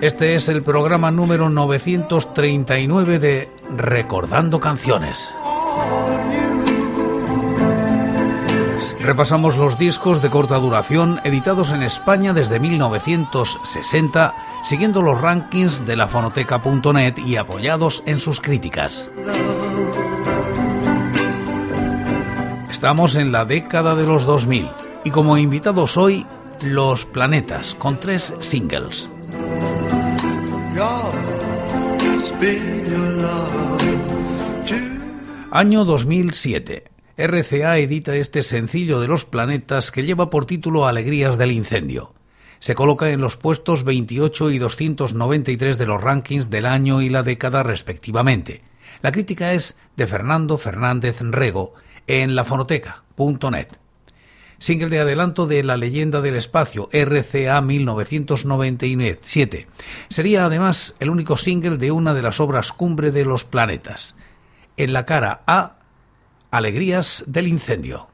Este es el programa número 939 de Recordando Canciones. Repasamos los discos de corta duración editados en España desde 1960, siguiendo los rankings de la fonoteca.net y apoyados en sus críticas. Estamos en la década de los 2000 y como invitados hoy, Los Planetas, con tres singles. Año 2007. RCA edita este sencillo de los planetas que lleva por título Alegrías del Incendio. Se coloca en los puestos 28 y 293 de los rankings del año y la década respectivamente. La crítica es de Fernando Fernández Rego en lafonoteca.net single de adelanto de La leyenda del espacio, RCA 1997. Sería además el único single de una de las obras cumbre de los planetas. En la cara A, Alegrías del incendio.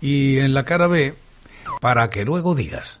Y en la cara B, para que luego digas.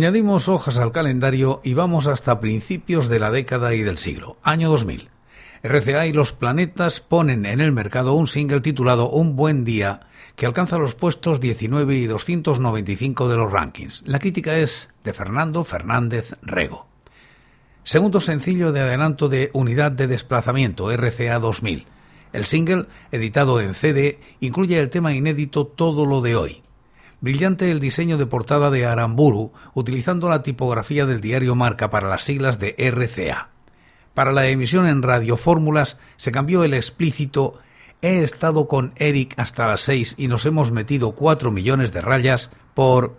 Añadimos hojas al calendario y vamos hasta principios de la década y del siglo, año 2000. RCA y los planetas ponen en el mercado un single titulado Un buen día que alcanza los puestos 19 y 295 de los rankings. La crítica es de Fernando Fernández Rego. Segundo sencillo de adelanto de Unidad de Desplazamiento RCA 2000. El single, editado en CD, incluye el tema inédito Todo lo de hoy. Brillante el diseño de portada de Aramburu, utilizando la tipografía del diario Marca para las siglas de RCA. Para la emisión en radiofórmulas se cambió el explícito He estado con Eric hasta las seis y nos hemos metido cuatro millones de rayas por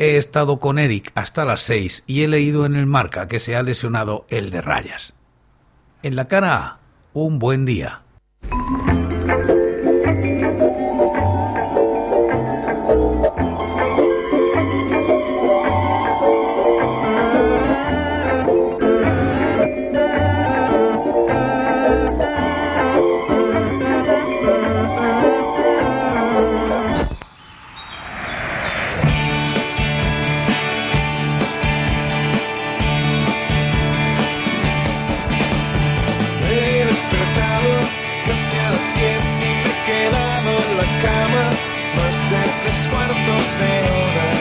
He estado con Eric hasta las seis y he leído en el marca que se ha lesionado el de rayas. En la cara A, un buen día. Por aquí y no sé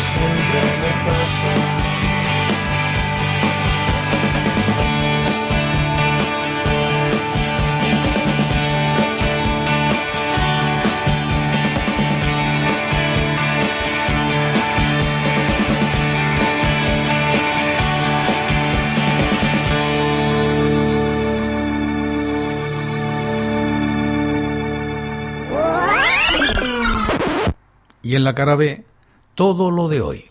siempre me pasa. y en la cara B todo lo de hoy.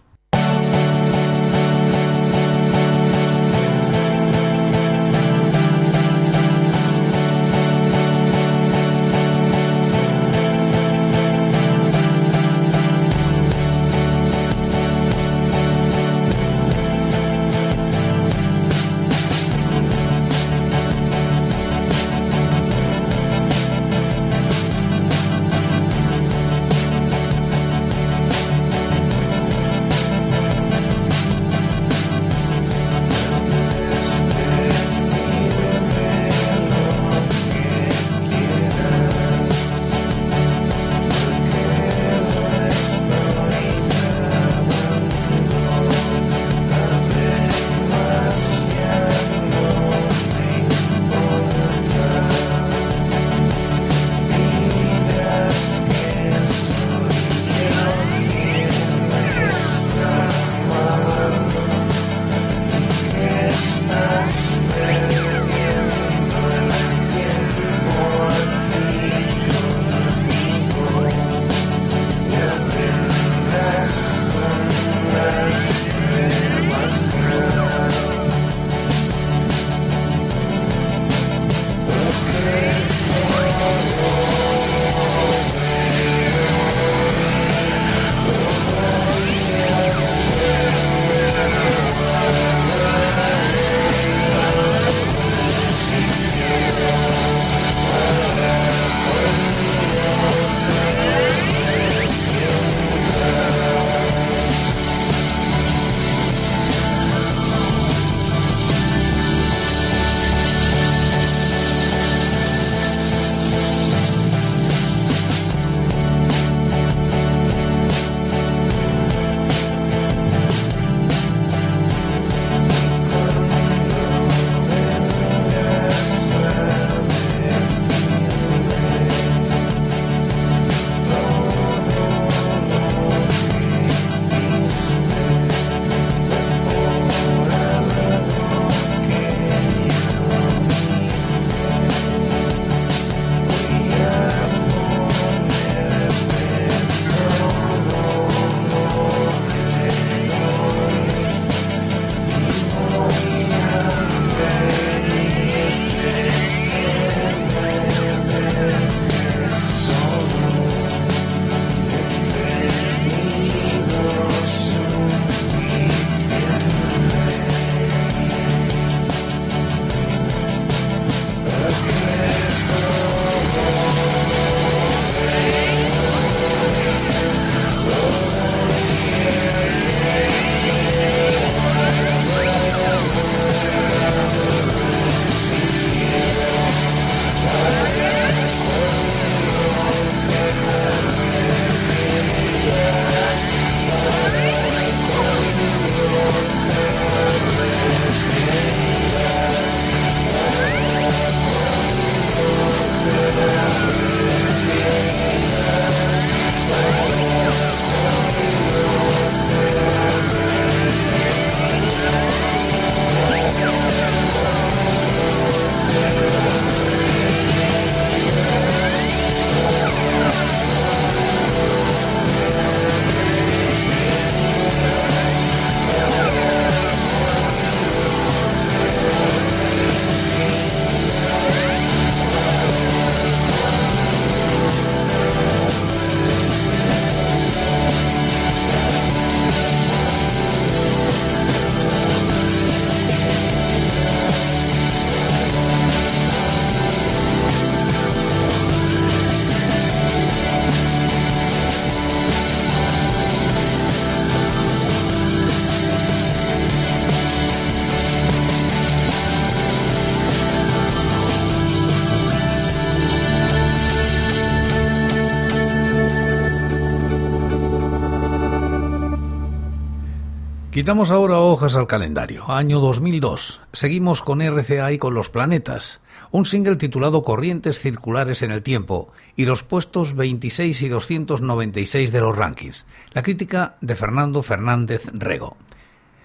Quitamos ahora hojas al calendario. Año 2002. Seguimos con RCA y con los planetas. Un single titulado Corrientes Circulares en el Tiempo y los puestos 26 y 296 de los rankings. La crítica de Fernando Fernández Rego.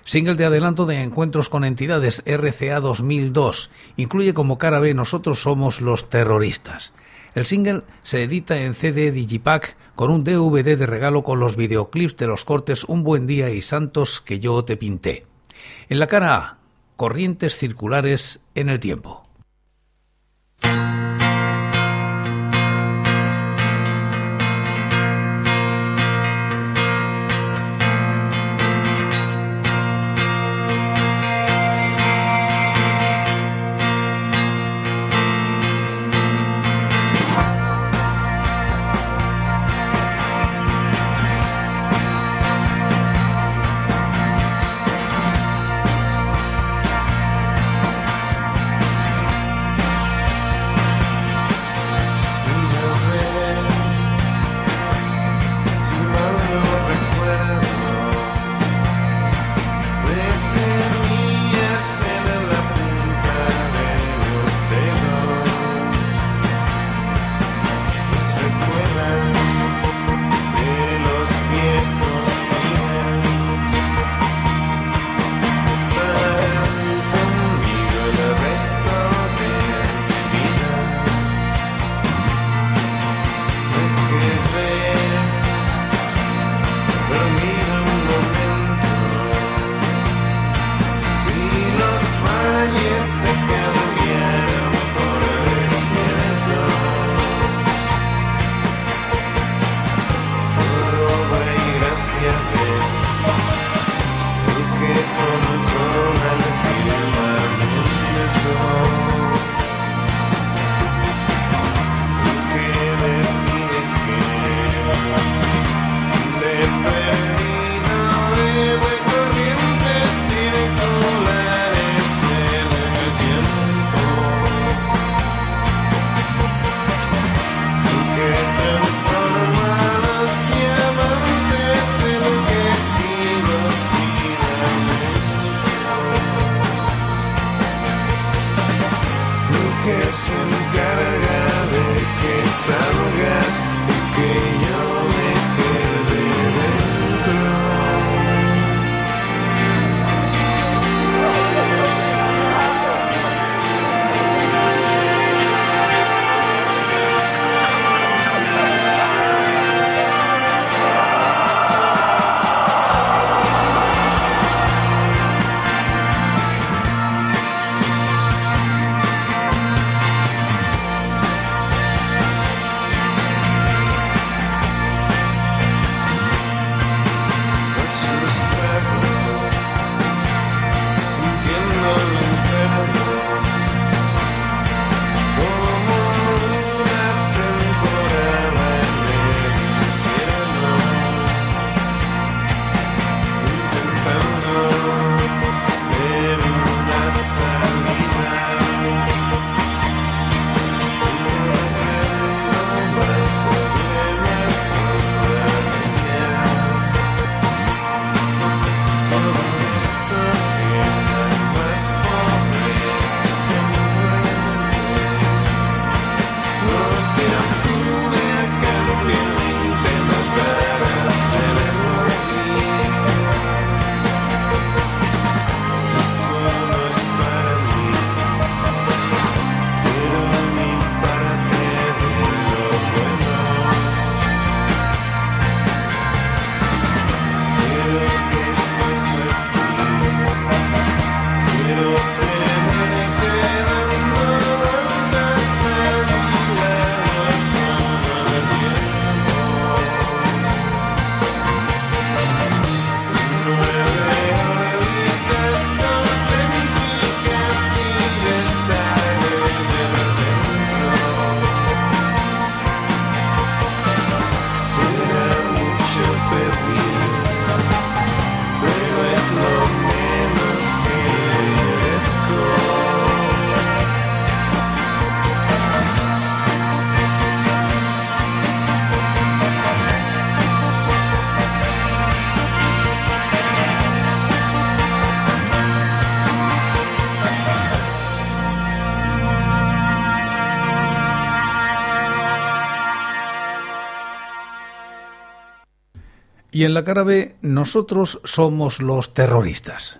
Single de adelanto de encuentros con entidades RCA 2002. Incluye como cara B Nosotros somos los terroristas. El single se edita en CD Digipack con un DVD de regalo con los videoclips de los cortes Un buen día y Santos que yo te pinté. En la cara A, corrientes circulares en el tiempo. Y en la cara B, nosotros somos los terroristas.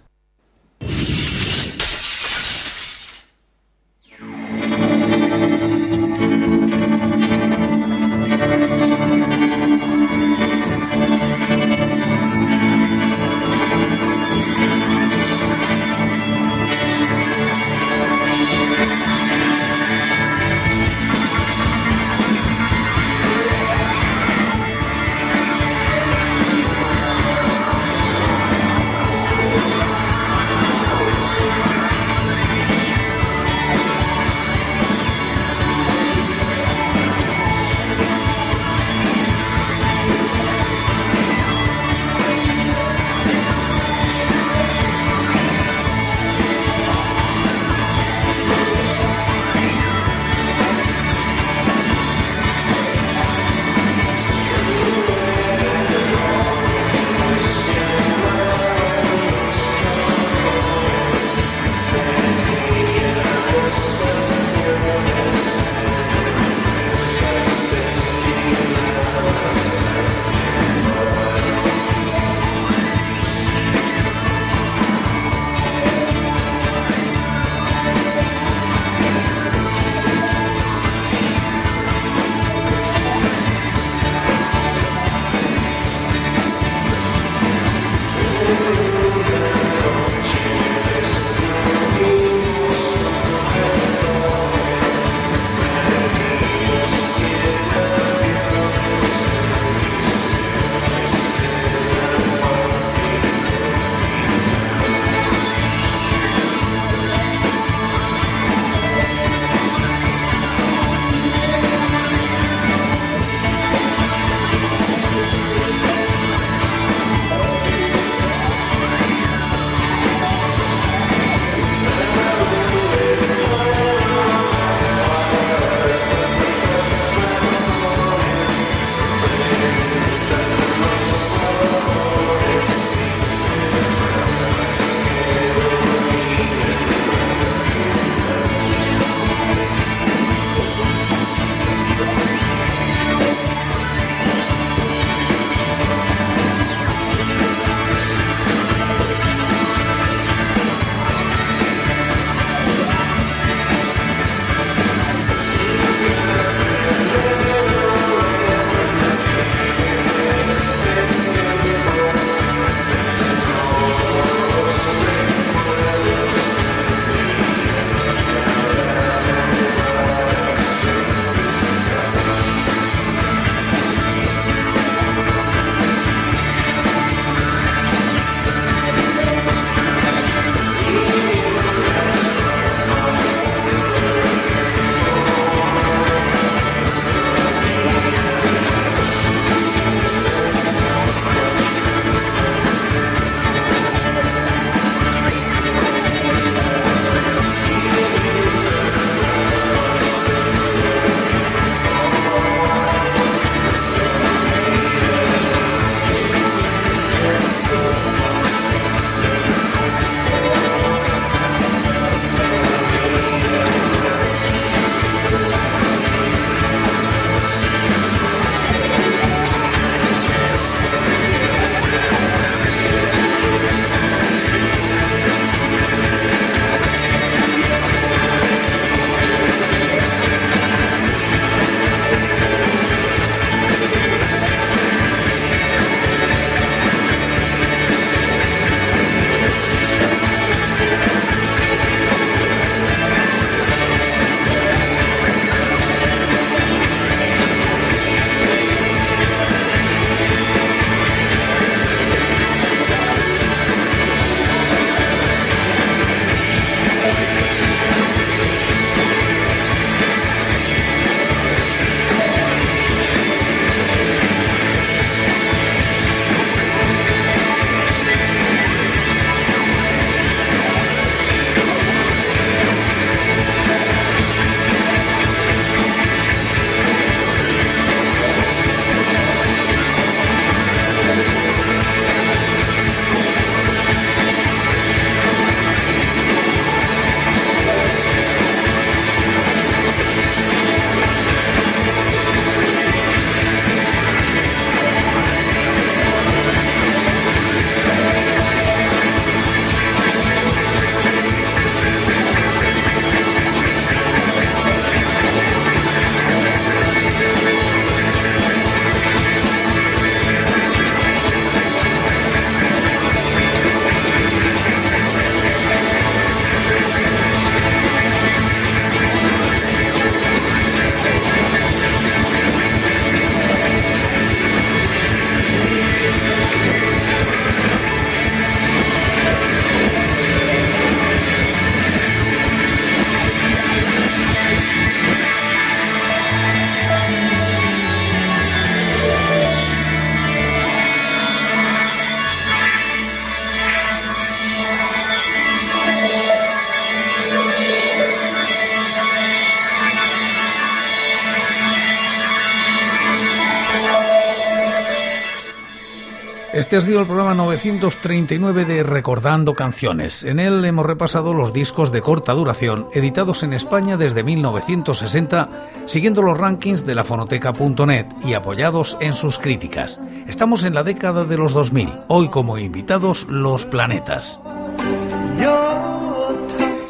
Este ha sido el programa 939 de Recordando Canciones. En él hemos repasado los discos de corta duración editados en España desde 1960, siguiendo los rankings de la fonoteca.net y apoyados en sus críticas. Estamos en la década de los 2000, hoy como invitados los planetas.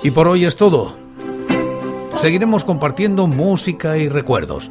Y por hoy es todo. Seguiremos compartiendo música y recuerdos